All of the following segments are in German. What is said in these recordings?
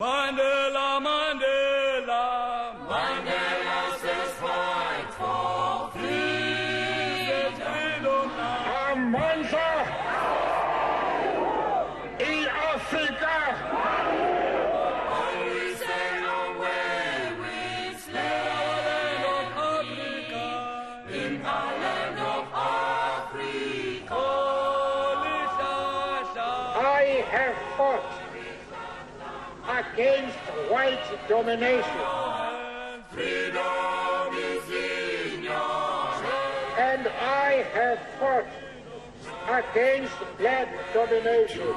Mandela, domination. And I have fought against black domination.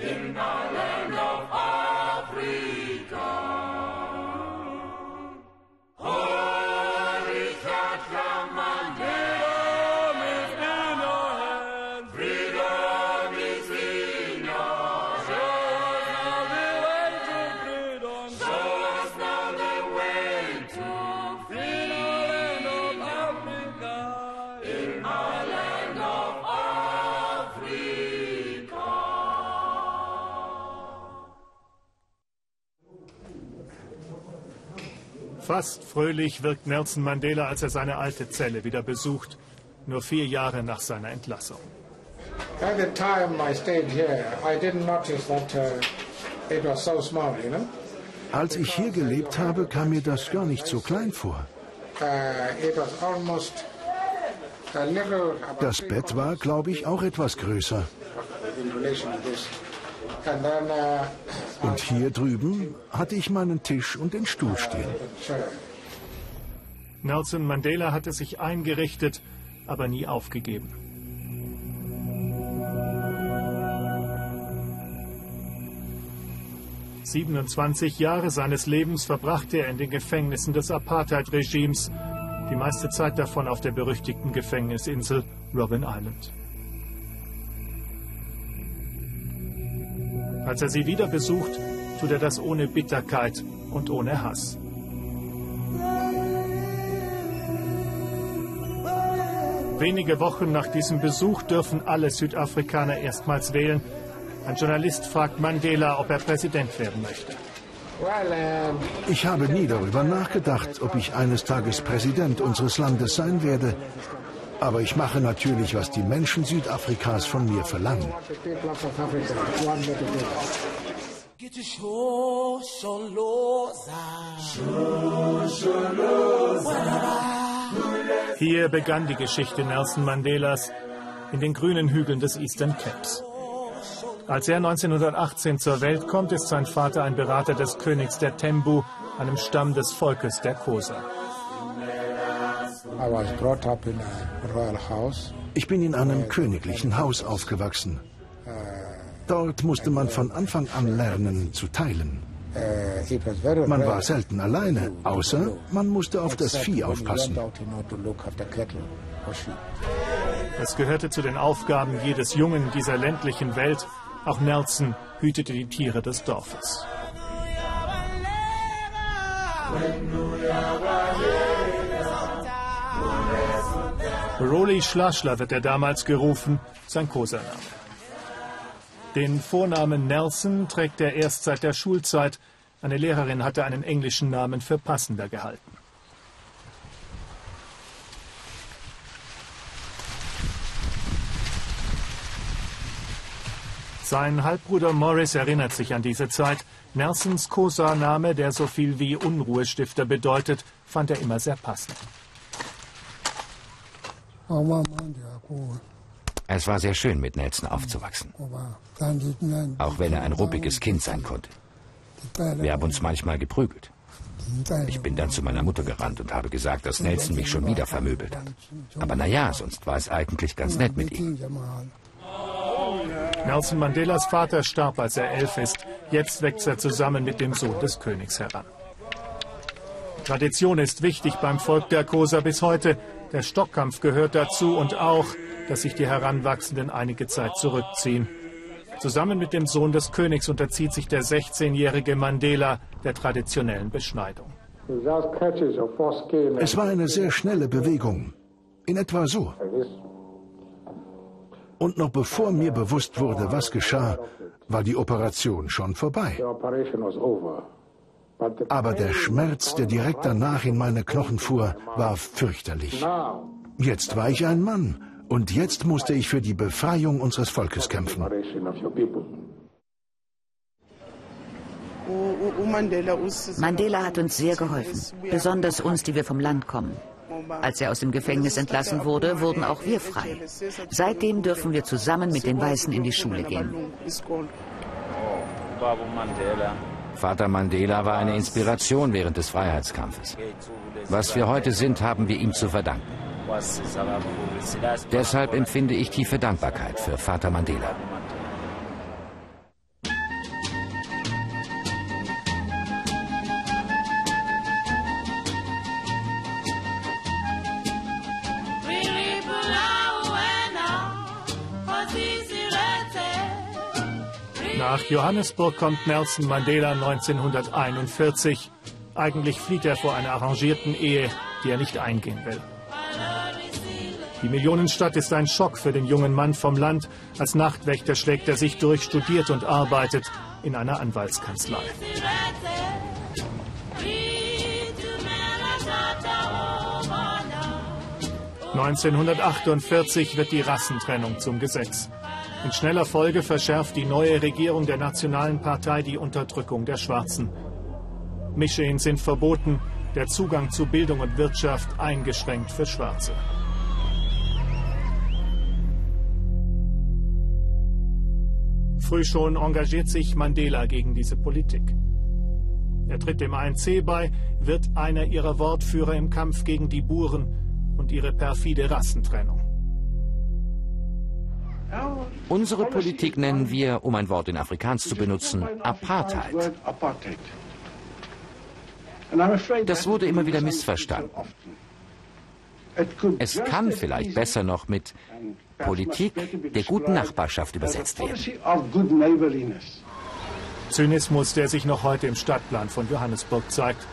In our land of Africa. Fast fröhlich wirkt Nelson Mandela, als er seine alte Zelle wieder besucht, nur vier Jahre nach seiner Entlassung. At the time I stayed here, I didn't notice that uh, it was so small, you know. Als ich hier gelebt habe, kam mir das gar nicht so klein vor. Uh, Das Bett war, glaube ich, auch etwas größer. Und hier drüben hatte ich meinen Tisch und den Stuhl stehen. Nelson Mandela hatte sich eingerichtet, aber nie aufgegeben. »27 Jahre seines Lebens verbrachte er in den Gefängnissen des Apartheid-Regimes, die meiste Zeit davon auf der berüchtigten Gefängnisinsel Robben Island. Als er sie wieder besucht, tut er das ohne Bitterkeit und ohne Hass. Wenige Wochen nach diesem Besuch dürfen alle Südafrikaner erstmals wählen. Ein Journalist fragt Mandela, ob er Präsident werden möchte. Ich habe nie darüber nachgedacht, ob ich eines Tages Präsident unseres Landes sein werde. Aber ich mache natürlich, was die Menschen Südafrikas von mir verlangen. Hier begann die Geschichte Nelson Mandelas in den grünen Hügeln des Eastern Capes. Als er 1918 zur Welt kommt, ist sein Vater ein Berater des Königs der Tembu, einem Stamm des Volkes der Kosa. Ich bin in einem königlichen Haus aufgewachsen. Dort musste man von Anfang an lernen zu teilen. Uh, Man war selten alleine, außer man musste auf das Vieh aufpassen. Es gehörte zu den Aufgaben jedes Jungen dieser ländlichen Welt. Auch Nelson hütete die Tiere des Dorfes. Roli Schlaschler wird er damals gerufen, sein Kosaname. Den Vornamen Nelson trägt er erst seit der Schulzeit. Eine Lehrerin hatte einen englischen Namen für passender gehalten. Sein Halbbruder Morris erinnert sich an diese Zeit. Nelsons Kosa-Name, der so viel wie Unruhestifter bedeutet, fand er immer sehr passend. Es war sehr schön, mit Nelson aufzuwachsen, auch wenn er ein ruppiges Kind sein konnte. Wir haben uns manchmal geprügelt. Ich bin dann zu meiner Mutter gerannt und habe gesagt, dass Nelson mich schon wieder vermöbelt hat. Aber naja, sonst war es eigentlich ganz nett mit ihm. Nelson Mandelas Vater starb, als er elf ist. Jetzt wächst er zusammen mit dem Sohn des Königs heran. Tradition ist wichtig beim Volk der Kosa bis heute. Der Stockkampf gehört dazu und auch, dass sich die Heranwachsenden einige Zeit zurückziehen. Zusammen mit dem Sohn des Königs unterzieht sich der 16-jährige Mandela der traditionellen Beschneidung. Es war eine sehr schnelle Bewegung. In etwa so. Und noch bevor mir bewusst wurde, was geschah, war die Operation schon vorbei. Aber der Schmerz, der direkt danach in meine Knochen fuhr, war fürchterlich. Jetzt war ich ein Mann und jetzt musste ich für die Befreiung unseres Volkes kämpfen. Mandela hat uns sehr geholfen, besonders uns, die wir vom Land kommen. Als er aus dem Gefängnis entlassen wurde, wurden auch wir frei. Seitdem dürfen wir zusammen mit den Weißen in die Schule gehen. Vater Mandela war eine Inspiration während des Freiheitskampfes. Was wir heute sind, haben wir ihm zu verdanken. Deshalb empfinde ich tiefe Dankbarkeit für Vater Mandela. Nach Johannesburg kommt Nelson Mandela 1941. Eigentlich flieht er vor einer arrangierten Ehe, die er nicht eingehen will. Die Millionenstadt ist ein Schock für den jungen Mann vom Land. Als Nachtwächter schlägt er sich durch, studiert und arbeitet in einer Anwaltskanzlei. 1948 wird die Rassentrennung zum Gesetz. In schneller Folge verschärft die neue Regierung der Nationalen Partei die Unterdrückung der Schwarzen. Mischehen sind verboten, der Zugang zu Bildung und Wirtschaft eingeschränkt für Schwarze. Früh schon engagiert sich Mandela gegen diese Politik. Er tritt dem ANC bei, wird einer ihrer Wortführer im Kampf gegen die Buren und ihre perfide Rassentrennung. Unsere Politik nennen wir, um ein Wort in Afrikaans zu benutzen, Apartheid. Das wurde immer wieder missverstanden. Es kann vielleicht besser noch mit Politik der guten Nachbarschaft übersetzt werden. Zynismus, der sich noch heute im Stadtplan von Johannesburg zeigt.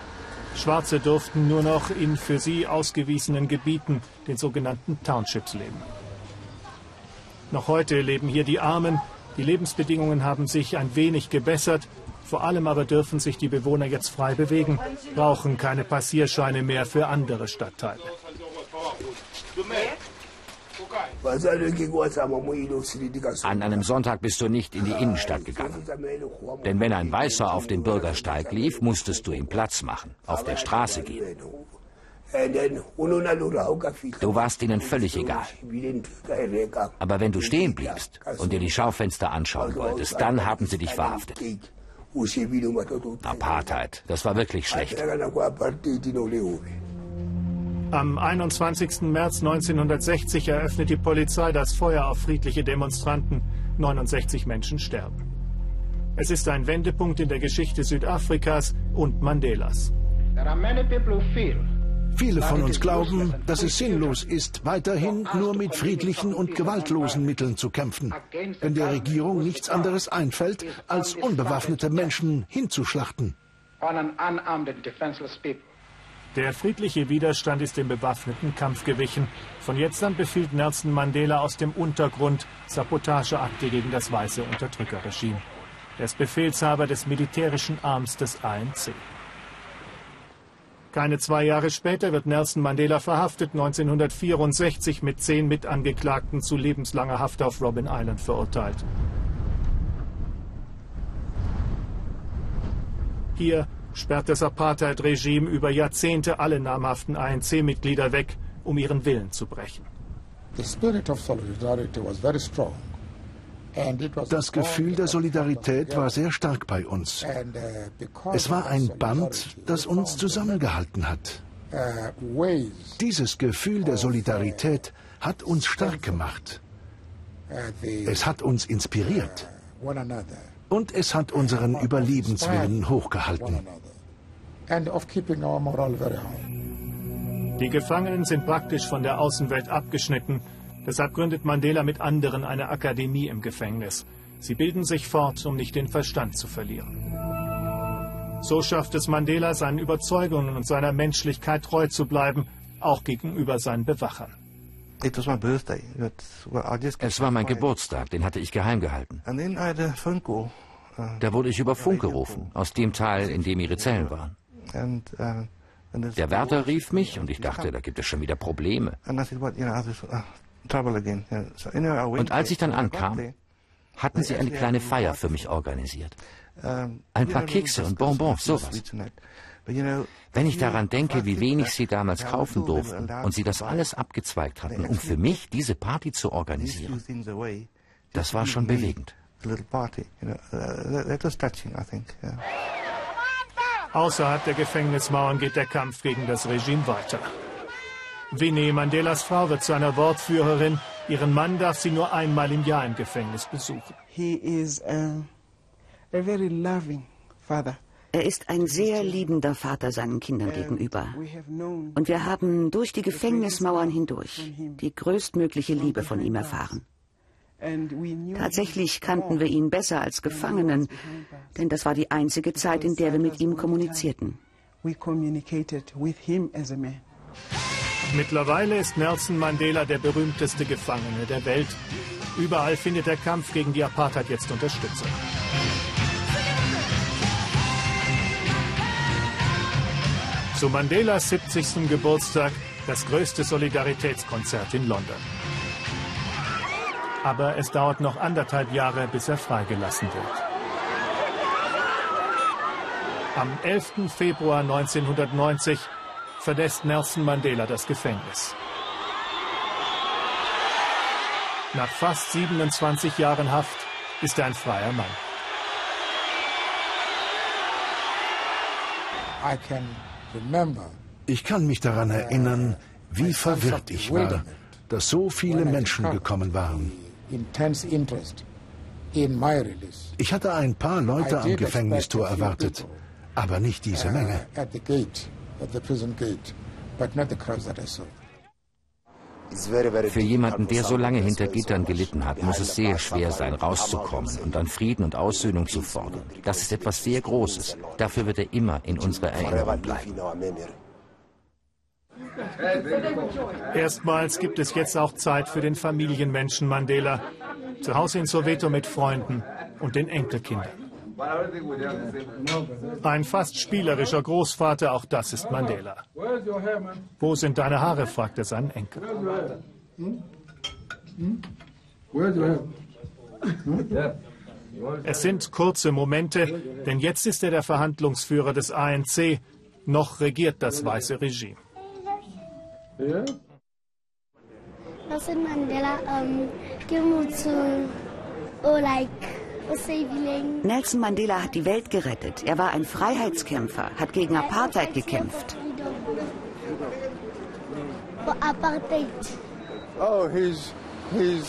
Schwarze durften nur noch in für sie ausgewiesenen Gebieten, den sogenannten Townships, leben. Noch heute leben hier die Armen. Die Lebensbedingungen haben sich ein wenig gebessert. Vor allem aber dürfen sich die Bewohner jetzt frei bewegen, brauchen keine Passierscheine mehr für andere Stadtteile. An einem Sonntag bist du nicht in die Innenstadt gegangen. Denn wenn ein Weißer auf den Bürgersteig lief, musstest du ihm Platz machen, auf der Straße gehen. Du warst ihnen völlig egal. Aber wenn du stehen bliebst und dir die Schaufenster anschauen wolltest, dann haben sie dich verhaftet. Apartheid, das war wirklich schlecht. Am 21. März 1960 eröffnet die Polizei das Feuer auf friedliche Demonstranten. 69 Menschen sterben. Es ist ein Wendepunkt in der Geschichte Südafrikas und Mandelas. There are many people who feel Viele von uns glauben, dass es sinnlos ist, weiterhin nur mit friedlichen und gewaltlosen Mitteln zu kämpfen, wenn der Regierung nichts anderes einfällt, als unbewaffnete Menschen hinzuschlachten. Der friedliche Widerstand ist dem bewaffneten Kampf gewichen. Von jetzt an befiehlt Nelson Mandela aus dem Untergrund Sabotageakte gegen das weiße Unterdrückerregime. Er ist Befehlshaber des militärischen Arms des ANC. Keine zwei Jahre später wird Nelson Mandela verhaftet, 1964 mit zehn Mitangeklagten zu lebenslanger Haft auf Robben Island verurteilt. Hier sperrt das Apartheid-Regime über Jahrzehnte alle namhaften ANC-Mitglieder weg, um ihren Willen zu brechen. The spirit of solidarity was very strong. Das Gefühl der Solidarität war sehr stark bei uns. Es war ein Band, das uns zusammengehalten hat. Dieses Gefühl der Solidarität hat uns stark gemacht. Es hat uns inspiriert. Und es hat unseren Überlebenswillen hochgehalten. Die Gefangenen sind praktisch von der Außenwelt abgeschnitten. Deshalb gründet Mandela mit anderen eine Akademie im Gefängnis. Sie bilden sich fort, um nicht den Verstand zu verlieren. So schafft es Mandela, seinen Überzeugungen und seiner Menschlichkeit treu zu bleiben, auch gegenüber seinen Bewachern. Es war mein Geburtstag, den hatte ich geheim gehalten. Uh, da wurde ich über Funk gerufen, aus dem Teil, in dem ihre Zellen waren. uh, Der Wärter rief mich und ich dachte, da gibt es schon wieder Probleme. Und als ich dann ankam, hatten sie eine kleine Feier für mich organisiert. Ein paar Kekse und Bonbons, sowas. Wenn ich daran denke, wie wenig sie damals kaufen durften und sie das alles abgezweigt hatten, um für mich diese Party zu organisieren, das war schon bewegend. Außerhalb der Gefängnismauern geht der Kampf gegen das Regime weiter. Winnie Mandelas Frau wird zu einer Wortführerin. Ihren Mann darf sie nur einmal im Jahr im Gefängnis besuchen. He is a, a very loving father. Er ist ein sehr liebender Vater seinen Kindern gegenüber. Und wir haben durch die Gefängnismauern hindurch die größtmögliche Liebe von ihm erfahren. Tatsächlich kannten wir ihn besser als Gefangenen, denn das war die einzige Zeit, in der wir mit ihm kommunizierten. Mittlerweile ist Nelson Mandela der berühmteste Gefangene der Welt. Überall findet der Kampf gegen die Apartheid jetzt Unterstützung. Zu Mandelas 70. Geburtstag das größte Solidaritätskonzert in London. Aber es dauert noch anderthalb Jahre, bis er freigelassen wird. Am 11. Februar 1990 verlässt Nelson Mandela das Gefängnis. Nach fast 27 Jahren Haft ist er ein freier Mann. Ich kann mich daran erinnern, wie verwirrt ich war, dass so viele Menschen gekommen waren. Ich hatte ein paar Leute am Gefängnistor erwartet, aber nicht diese Menge. Für jemanden, der so lange hinter Gittern gelitten hat, muss es sehr schwer sein, rauszukommen und dann Frieden und Aussöhnung zu fordern. Das ist etwas sehr Großes. Dafür wird er immer in unserer Erinnerung bleiben. Erstmals gibt es jetzt auch Zeit für den Familienmenschen Mandela. Zu Hause in Soweto mit Freunden und den Enkelkindern. Ein fast spielerischer Großvater, auch das ist Mandela. Wo sind deine Haare? fragt er seinen Enkel. Es sind kurze Momente, denn jetzt ist er der Verhandlungsführer des ANC. Noch regiert das weiße Regime. Nelson Mandela um, came to, oh, like, Nelson Mandela hat die Welt gerettet. Er war ein Freiheitskämpfer, hat gegen Apartheid gekämpft.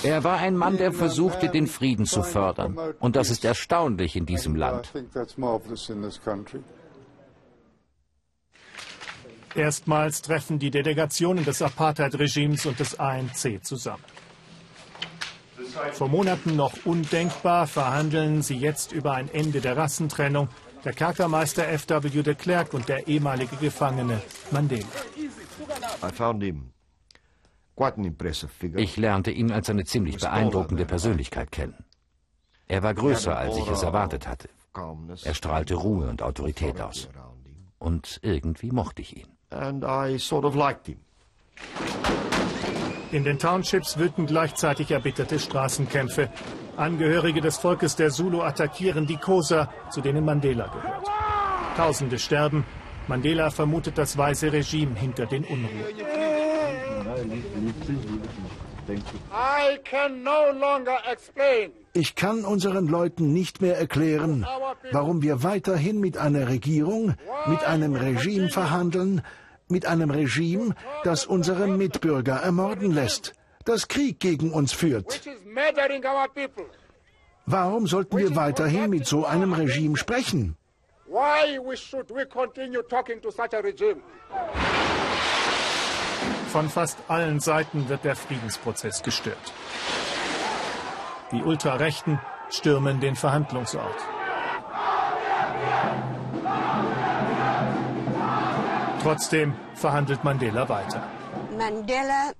Er war ein Mann, der versuchte, den Frieden zu fördern. Und das ist erstaunlich in diesem Land. Erstmals treffen die Delegationen des Apartheid-Regimes und des ANC zusammen. Vor Monaten noch undenkbar, verhandeln sie jetzt über ein Ende der Rassentrennung. Der Kerkermeister F.W. de Klerk und der ehemalige Gefangene Mandela. Ich lernte ihn als eine ziemlich beeindruckende Persönlichkeit kennen. Er war größer, als ich es erwartet hatte. Er strahlte Ruhe und Autorität aus. Und irgendwie mochte ich ihn. In den Townships wüten gleichzeitig erbitterte Straßenkämpfe. Angehörige des Volkes der Zulu attackieren die Kosa, zu denen Mandela gehört. Tausende sterben. Mandela vermutet das weiße Regime hinter den Unruhen. Ich kann unseren Leuten nicht mehr erklären, warum wir weiterhin mit einer Regierung, mit einem Regime verhandeln, mit einem Regime, das unsere Mitbürger ermorden lässt, das Krieg gegen uns führt. Warum sollten wir weiterhin mit so einem Regime sprechen? Von fast allen Seiten wird der Friedensprozess gestört. Die Ultrarechten stürmen den Verhandlungsort. Trotzdem verhandelt Mandela weiter. Mandela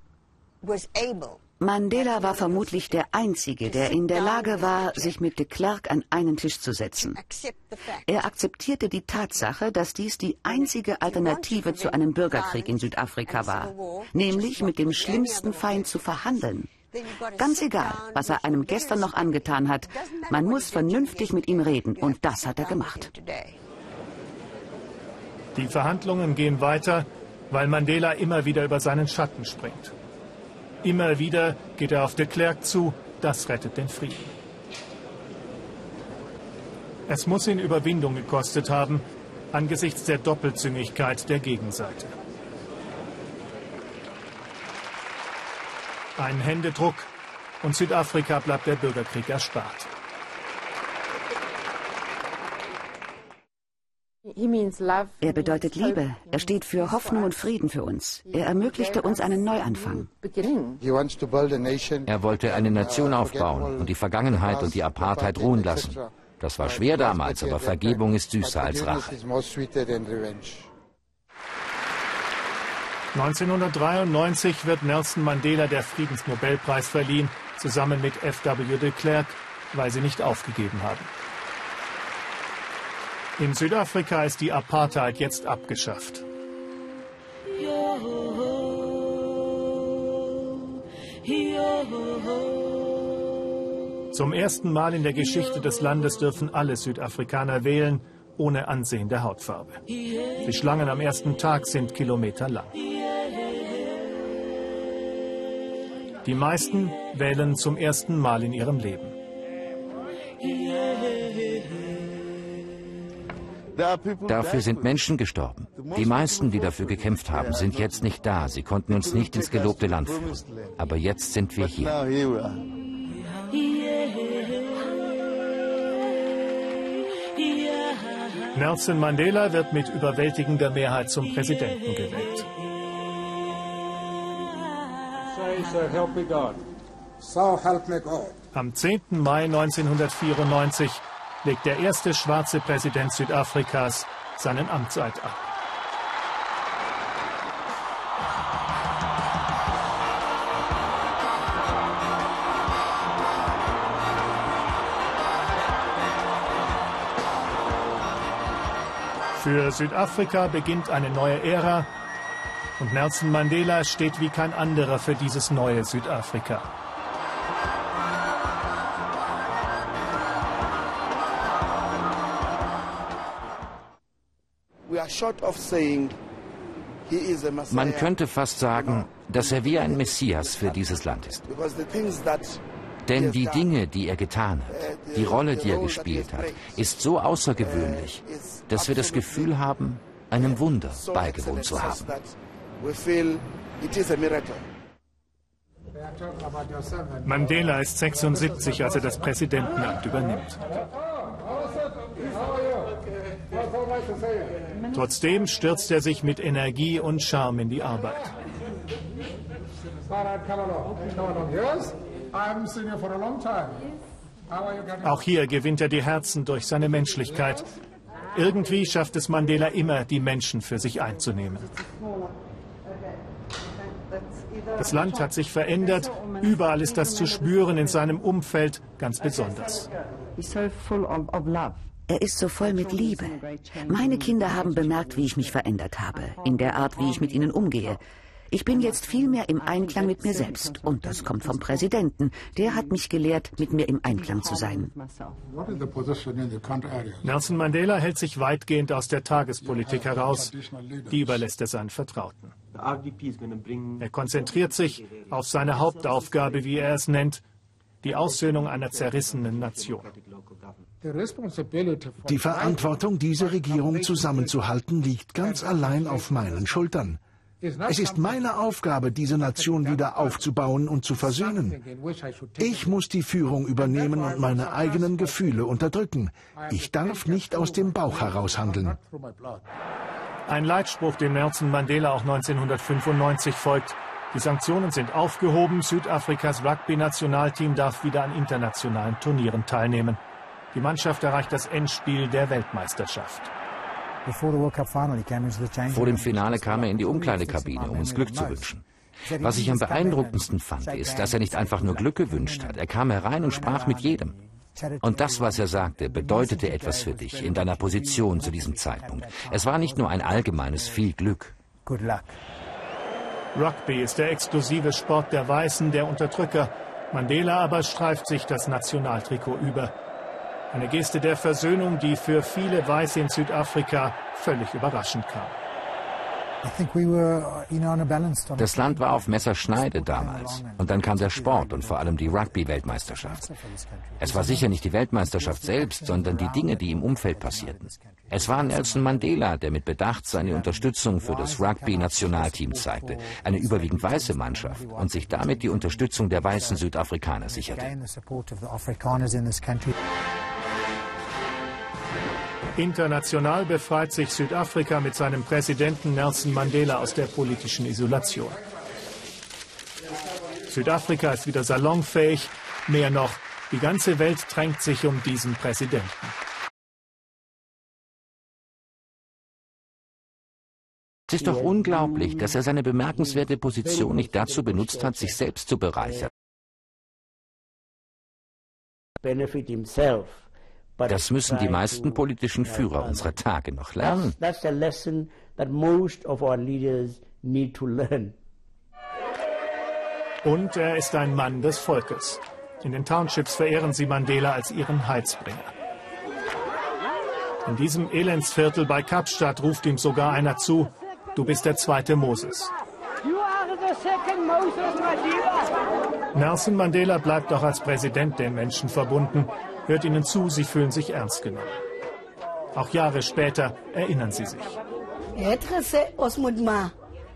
Mandela war vermutlich der Einzige, der in der Lage war, sich mit de Klerk an einen Tisch zu setzen. Er akzeptierte die Tatsache, dass dies die einzige Alternative zu einem Bürgerkrieg in Südafrika war, nämlich mit dem schlimmsten Feind zu verhandeln. Ganz egal, was er einem gestern noch angetan hat, man muss vernünftig mit ihm reden und das hat er gemacht. Die Verhandlungen gehen weiter, weil Mandela immer wieder über seinen Schatten springt. Immer wieder geht er auf de Klerk zu, das rettet den Frieden. Es muss ihn Überwindung gekostet haben, angesichts der Doppelzüngigkeit der Gegenseite. Ein Händedruck und Südafrika bleibt der Bürgerkrieg erspart. Er bedeutet Liebe. Er steht für Hoffnung und Frieden für uns. Er ermöglichte uns einen Neuanfang. Er wollte eine Nation aufbauen und die Vergangenheit und die Apartheid ruhen lassen. Das war schwer damals, aber Vergebung ist süßer als Rache. 1993 wird Nelson Mandela der Friedensnobelpreis verliehen, zusammen mit F.W. de Klerk, weil sie nicht aufgegeben haben. In Südafrika ist die Apartheid jetzt abgeschafft. Zum ersten Mal in der Geschichte des Landes dürfen alle Südafrikaner wählen, ohne Ansehen der Hautfarbe. Die Schlangen am ersten Tag sind kilometerlang. Die meisten wählen zum ersten Mal in ihrem Leben. Dafür sind Menschen gestorben. Die meisten, die dafür gekämpft haben, sind jetzt nicht da. Sie konnten uns nicht ins gelobte Land führen. Aber jetzt sind wir hier. Nelson Mandela wird mit überwältigender Mehrheit zum Präsidenten gewählt. Am 10. Mai 1994 legt der erste schwarze Präsident Südafrikas seinen Amtseid ab. Für Südafrika beginnt eine neue Ära und Nelson Mandela steht wie kein anderer für dieses neue Südafrika. Man könnte fast sagen, dass er wie ein Messias für dieses Land ist. Denn die Dinge, die er getan hat, die Rolle, die er gespielt hat, ist so außergewöhnlich, dass wir das Gefühl haben, einem Wunder beigewohnt zu haben. Mandela ist 76, als er das Präsidentenamt übernimmt. Trotzdem stürzt er sich mit Energie und Charme in die Arbeit. Auch hier gewinnt er die Herzen durch seine Menschlichkeit. Irgendwie schafft es Mandela immer, die Menschen für sich einzunehmen. Das Land hat sich verändert. Überall ist das zu spüren, in seinem Umfeld ganz besonders. Er ist so voll mit Liebe. Meine Kinder haben bemerkt, wie ich mich verändert habe, in der Art, wie ich mit ihnen umgehe. Ich bin jetzt viel mehr im Einklang mit mir selbst. Und das kommt vom Präsidenten. Der hat mich gelehrt, mit mir im Einklang zu sein. Nelson Mandela hält sich weitgehend aus der Tagespolitik heraus. Die überlässt er seinen Vertrauten. Er konzentriert sich auf seine Hauptaufgabe, wie er es nennt, die Aussöhnung einer zerrissenen Nation. Die Verantwortung, diese Regierung zusammenzuhalten, liegt ganz allein auf meinen Schultern. Es ist meine Aufgabe, diese Nation wieder aufzubauen und zu versöhnen. Ich muss die Führung übernehmen und meine eigenen Gefühle unterdrücken. Ich darf nicht aus dem Bauch heraus handeln. Ein Leitspruch, dem Nelson Mandela auch 1995 folgt. Die Sanktionen sind aufgehoben. Südafrikas Rugby-Nationalteam darf wieder an internationalen Turnieren teilnehmen. Die Mannschaft erreicht das Endspiel der Weltmeisterschaft. Vor dem Finale kam er in die Umkleidekabine, um uns Glück zu wünschen. Was ich am beeindruckendsten fand, ist, dass er nicht einfach nur Glück gewünscht hat. Er kam herein und sprach mit jedem. Und das, was er sagte, bedeutete etwas für dich in deiner Position zu diesem Zeitpunkt. Es war nicht nur ein allgemeines viel Glück. Rugby ist der exklusive Sport der Weißen, der Unterdrücker. Mandela aber streift sich das Nationaltrikot über. Eine Geste der Versöhnung, die für viele Weiße in Südafrika völlig überraschend kam. Das Land war auf Messerschneide damals. Und dann kam der Sport und vor allem die Rugby-Weltmeisterschaft. Es war sicher nicht die Weltmeisterschaft selbst, sondern die Dinge, die im Umfeld passierten. Es war Nelson Mandela, der mit Bedacht seine Unterstützung für das Rugby-Nationalteam zeigte, eine überwiegend weiße Mannschaft, und sich damit die Unterstützung der weißen Südafrikaner sicherte. International befreit sich Südafrika mit seinem Präsidenten Nelson Mandela aus der politischen Isolation. Südafrika ist wieder salonfähig. Mehr noch, die ganze Welt drängt sich um diesen Präsidenten. Es ist doch unglaublich, dass er seine bemerkenswerte Position nicht dazu benutzt hat, sich selbst zu bereichern. Das müssen die meisten politischen Führer unserer Tage noch lernen. Und er ist ein Mann des Volkes. In den Townships verehren sie Mandela als ihren Heilsbringer. In diesem Elendsviertel bei Kapstadt ruft ihm sogar einer zu, du bist der zweite Moses. Nelson Mandela bleibt auch als Präsident den Menschen verbunden, hört ihnen zu, sie fühlen sich ernst genommen. Auch Jahre später erinnern sie sich.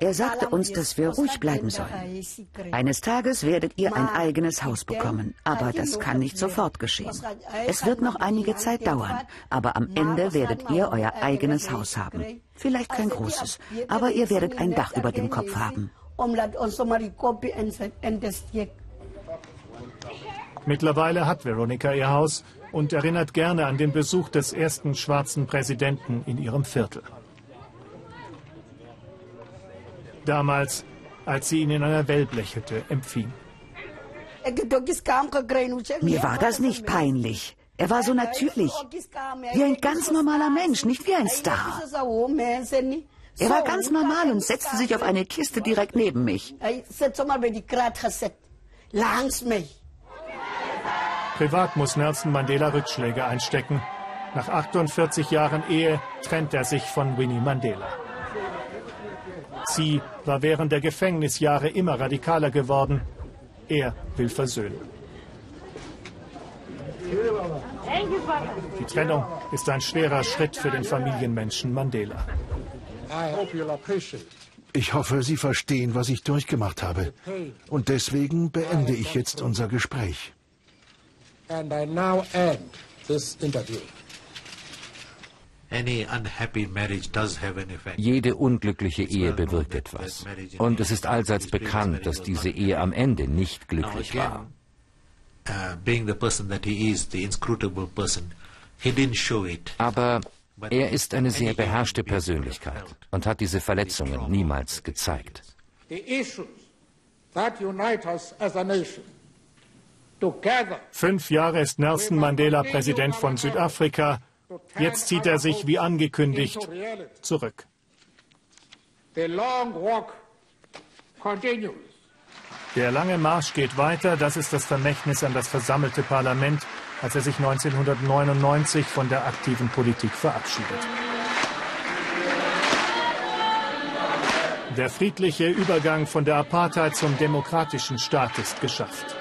Er sagte uns, dass wir ruhig bleiben sollen. Eines Tages werdet ihr ein eigenes Haus bekommen, aber das kann nicht sofort geschehen. Es wird noch einige Zeit dauern, aber am Ende werdet ihr euer eigenes Haus haben. Vielleicht kein großes, aber ihr werdet ein Dach über dem Kopf haben. Mittlerweile hat Veronica ihr Haus und erinnert gerne an den Besuch des ersten schwarzen Präsidenten in ihrem Viertel. Damals, als sie ihn in einer Wellblechhütte empfing. Mir war das nicht peinlich. Er war so natürlich. Wie ein ganz normaler Mensch, nicht wie ein Star. Er war ganz normal und setzte sich auf eine Kiste direkt neben mich. Privat muss Nelson Mandela Rückschläge einstecken. Nach 48 Jahren Ehe trennt er sich von Winnie Mandela. Sie war während der Gefängnisjahre immer radikaler geworden. Er will versöhnen. Die Trennung ist ein schwerer Schritt für den Familienmenschen Mandela. Ich hoffe, Sie verstehen, was ich durchgemacht habe. Und deswegen beende ich jetzt unser Gespräch. Jede unglückliche Ehe bewirkt etwas. Und es ist allseits bekannt, dass diese Ehe am Ende nicht glücklich war. Aber er ist eine sehr beherrschte Persönlichkeit und hat diese Verletzungen niemals gezeigt. Fünf Jahre ist Nelson Mandela Präsident von Südafrika. Jetzt zieht er sich, wie angekündigt, zurück. Der lange Marsch geht weiter. Das ist das Vermächtnis an das versammelte Parlament, als er sich 1999 von der aktiven Politik verabschiedet. Der friedliche Übergang von der Apartheid zum demokratischen Staat ist geschafft.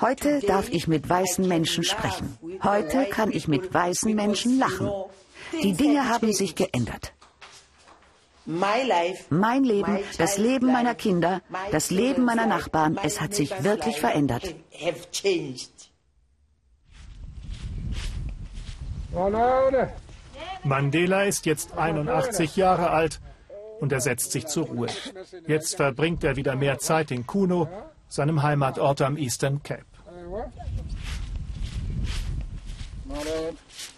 Heute darf ich mit weißen Menschen sprechen. Heute kann ich mit weißen Menschen lachen. Die Dinge haben sich geändert. Mein Leben, das Leben meiner Kinder, das Leben meiner Nachbarn, es hat sich wirklich verändert. Mandela ist jetzt 81 Jahre alt und er setzt sich zur Ruhe. Jetzt verbringt er wieder mehr Zeit in Kuno, seinem Heimatort am Eastern Cape.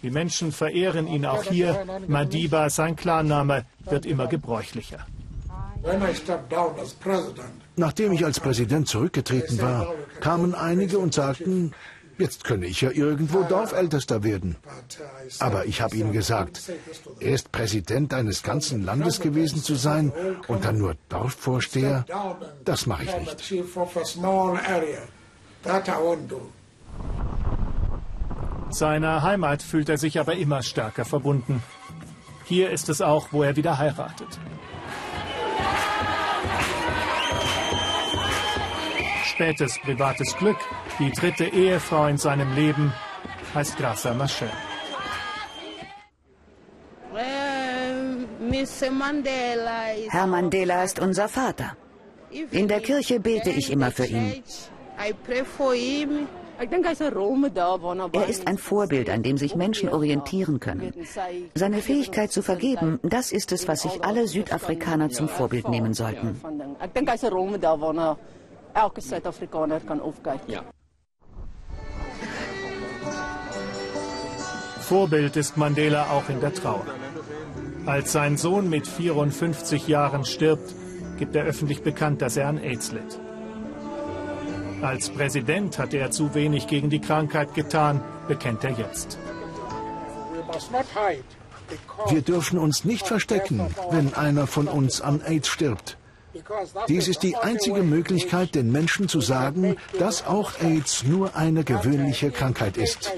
Die Menschen verehren ihn auch hier. Madiba, sein Klarname, wird immer gebräuchlicher. Nachdem ich als Präsident zurückgetreten war, kamen einige und sagten, jetzt könne ich ja irgendwo Dorfältester werden. Aber ich habe ihnen gesagt, erst Präsident eines ganzen Landes gewesen zu sein und dann nur Dorfvorsteher, das mache ich nicht. Seiner Heimat fühlt er sich aber immer stärker verbunden. Hier ist es auch, wo er wieder heiratet. Spätes privates Glück, die dritte Ehefrau in seinem Leben, heißt Graça Machel. Herr Mandela ist unser Vater. In der Kirche bete ich immer für ihn. Er ist ein Vorbild, an dem sich Menschen orientieren können. Seine Fähigkeit zu vergeben, das ist es, was sich alle Südafrikaner zum Vorbild nehmen sollten. Vorbild ist Mandela auch in der Trauer. Als sein Sohn mit 54 Jahren stirbt, gibt er öffentlich bekannt, dass er an AIDS litt. Als Präsident hatte er zu wenig gegen die Krankheit getan, bekennt er jetzt. Wir dürfen uns nicht verstecken, wenn einer von uns an AIDS stirbt. Dies ist die einzige Möglichkeit, den Menschen zu sagen, dass auch AIDS nur eine gewöhnliche Krankheit ist.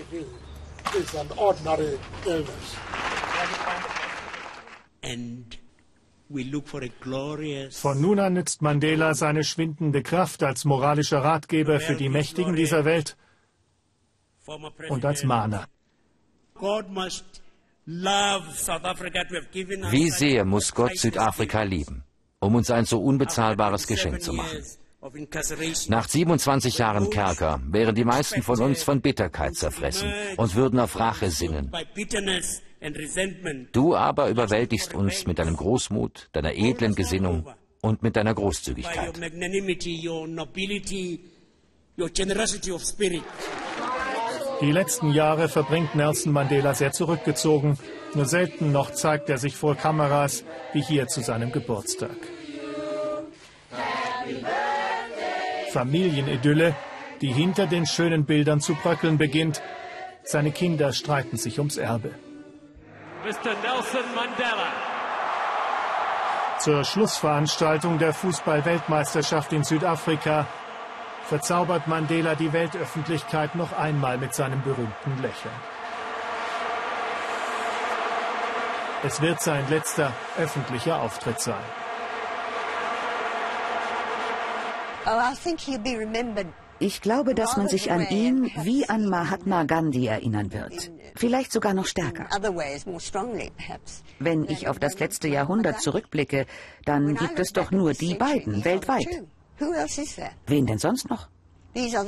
Von nun an nützt Mandela seine schwindende Kraft als moralischer Ratgeber für die Mächtigen dieser Welt und als Mahner. Wie sehr muss Gott Südafrika lieben, um uns ein so unbezahlbares Geschenk zu machen? Nach 27 Jahren Kerker wären die meisten von uns von Bitterkeit zerfressen und würden auf Rache sinnen. Du aber überwältigst uns mit deinem Großmut, deiner edlen Gesinnung und mit deiner Großzügigkeit. Die letzten Jahre verbringt Nelson Mandela sehr zurückgezogen. Nur selten noch zeigt er sich vor Kameras, wie hier zu seinem Geburtstag. Familienidylle, die hinter den schönen Bildern zu bröckeln beginnt. Seine Kinder streiten sich ums Erbe. Mr. Nelson Mandela. Zur Schlussveranstaltung der Fußball-Weltmeisterschaft in Südafrika verzaubert Mandela die Weltöffentlichkeit noch einmal mit seinem berühmten Lächeln. Es wird sein letzter öffentlicher Auftritt sein. Ich glaube, dass man sich an ihn wie an Mahatma Gandhi erinnern wird. Vielleicht sogar noch stärker. Wenn ich auf das letzte Jahrhundert zurückblicke, dann gibt es doch nur die beiden weltweit. Wen denn sonst noch?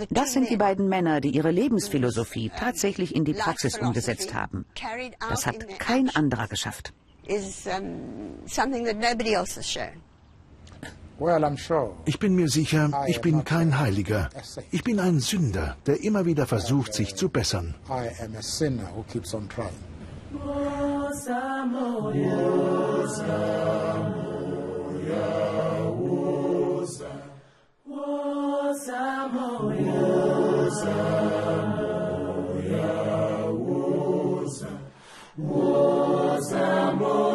Das sind die beiden Männer, die ihre Lebensphilosophie tatsächlich in die Praxis umgesetzt haben. Das hat kein anderer geschafft. Ich bin mir sicher, ich bin kein Heiliger. Ich bin ein Sünder, der immer wieder versucht, sich zu bessern. Woza,